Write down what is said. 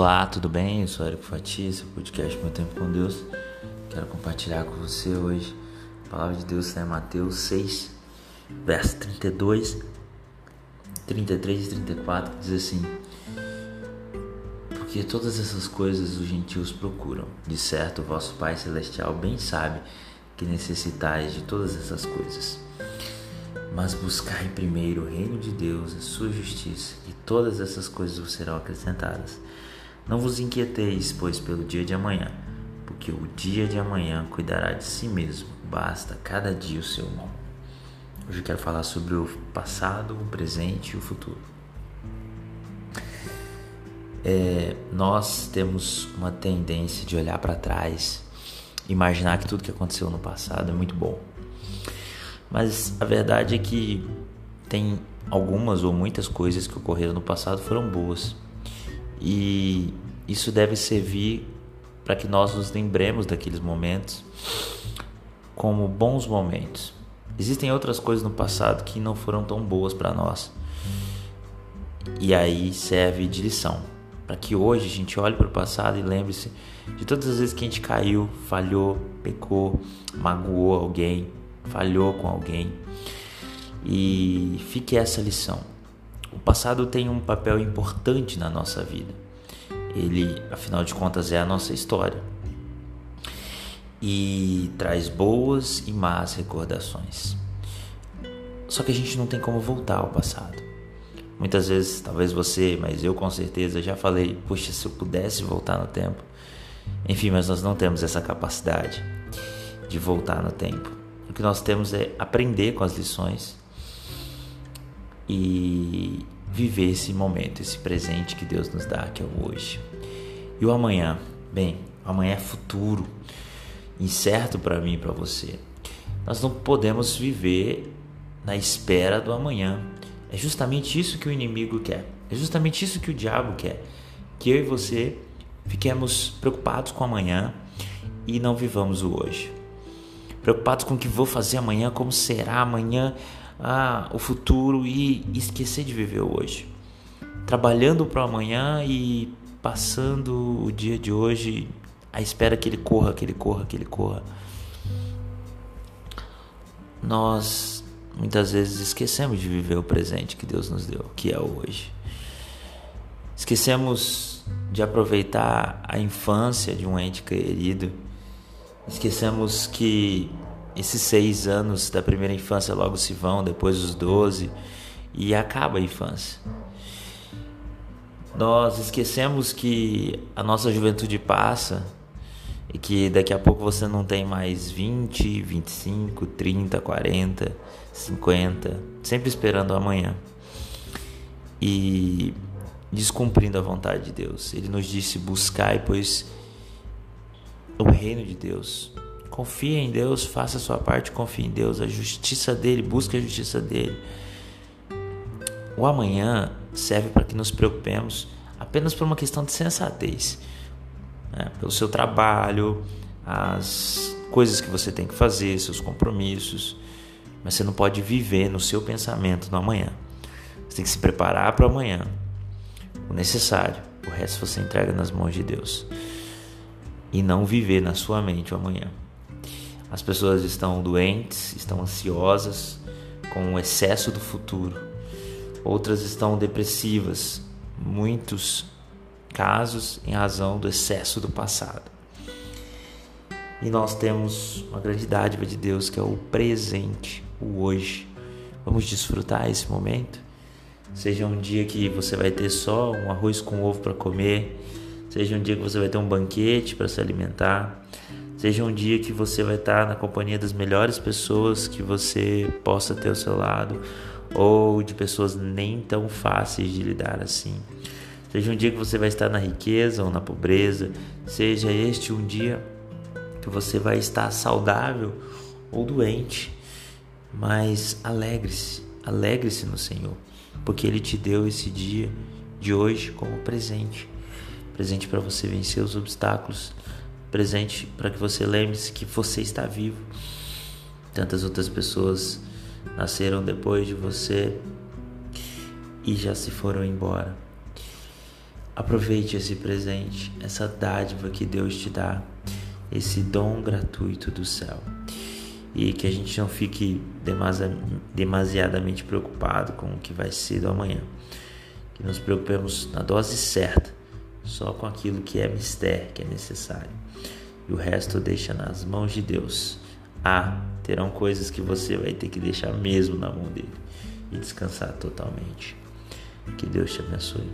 Olá, tudo bem? Eu sou é o podcast Meu Tempo com Deus. Quero compartilhar com você hoje a palavra de Deus está em Mateus 6, verso 32, 33 e 34, que diz assim: Porque todas essas coisas os gentios procuram, de certo, vosso Pai Celestial bem sabe que necessitais de todas essas coisas. Mas buscai primeiro o reino de Deus, a sua justiça, e todas essas coisas vos serão acrescentadas. Não vos inquieteis, pois, pelo dia de amanhã, porque o dia de amanhã cuidará de si mesmo, basta cada dia o seu mal. Hoje eu quero falar sobre o passado, o presente e o futuro. É, nós temos uma tendência de olhar para trás, imaginar que tudo que aconteceu no passado é muito bom. Mas a verdade é que tem algumas ou muitas coisas que ocorreram no passado foram boas. E isso deve servir para que nós nos lembremos daqueles momentos como bons momentos. Existem outras coisas no passado que não foram tão boas para nós. E aí serve de lição, para que hoje a gente olhe para o passado e lembre-se de todas as vezes que a gente caiu, falhou, pecou, magoou alguém, falhou com alguém. E fique essa lição. O passado tem um papel importante na nossa vida. Ele, afinal de contas, é a nossa história. E traz boas e más recordações. Só que a gente não tem como voltar ao passado. Muitas vezes, talvez você, mas eu com certeza já falei, puxa, se eu pudesse voltar no tempo. Enfim, mas nós não temos essa capacidade de voltar no tempo. O que nós temos é aprender com as lições e viver esse momento, esse presente que Deus nos dá, que é o hoje. E o amanhã? Bem, amanhã é futuro, incerto para mim e para você. Nós não podemos viver na espera do amanhã. É justamente isso que o inimigo quer. É justamente isso que o diabo quer. Que eu e você fiquemos preocupados com amanhã e não vivamos o hoje. Preocupados com o que vou fazer amanhã, como será amanhã, ah, o futuro e esquecer de viver hoje. Trabalhando para amanhã e passando o dia de hoje à espera que ele corra, que ele corra, que ele corra. Nós muitas vezes esquecemos de viver o presente que Deus nos deu, que é hoje. Esquecemos de aproveitar a infância de um ente querido. Esquecemos que esses seis anos da primeira infância logo se vão, depois os doze, e acaba a infância. Nós esquecemos que a nossa juventude passa e que daqui a pouco você não tem mais 20, 25, 30, 40, 50, sempre esperando amanhã. E descumprindo a vontade de Deus. Ele nos disse: buscai, pois o reino de Deus, Confie em Deus, faça a sua parte, confie em Deus, a justiça dele, busque a justiça dele. O amanhã serve para que nos preocupemos apenas por uma questão de sensatez, né? pelo seu trabalho, as coisas que você tem que fazer, seus compromissos, mas você não pode viver no seu pensamento no amanhã. Você tem que se preparar para o amanhã, o necessário. O resto você entrega nas mãos de Deus e não viver na sua mente o amanhã. As pessoas estão doentes, estão ansiosas com o excesso do futuro. Outras estão depressivas, muitos casos em razão do excesso do passado. E nós temos uma grande dádiva de Deus que é o presente, o hoje. Vamos desfrutar esse momento. Seja um dia que você vai ter só um arroz com ovo para comer, seja um dia que você vai ter um banquete para se alimentar, Seja um dia que você vai estar na companhia das melhores pessoas que você possa ter ao seu lado, ou de pessoas nem tão fáceis de lidar assim. Seja um dia que você vai estar na riqueza ou na pobreza, seja este um dia que você vai estar saudável ou doente, mas alegre-se, alegre-se no Senhor, porque Ele te deu esse dia de hoje como presente. Presente para você vencer os obstáculos presente para que você lembre-se que você está vivo. Tantas outras pessoas nasceram depois de você e já se foram embora. Aproveite esse presente, essa dádiva que Deus te dá, esse dom gratuito do céu. E que a gente não fique demasiadamente preocupado com o que vai ser do amanhã. Que nos preocupemos na dose certa, só com aquilo que é mistério, que é necessário. E o resto deixa nas mãos de Deus. Ah, terão coisas que você vai ter que deixar mesmo na mão dele e descansar totalmente. Que Deus te abençoe.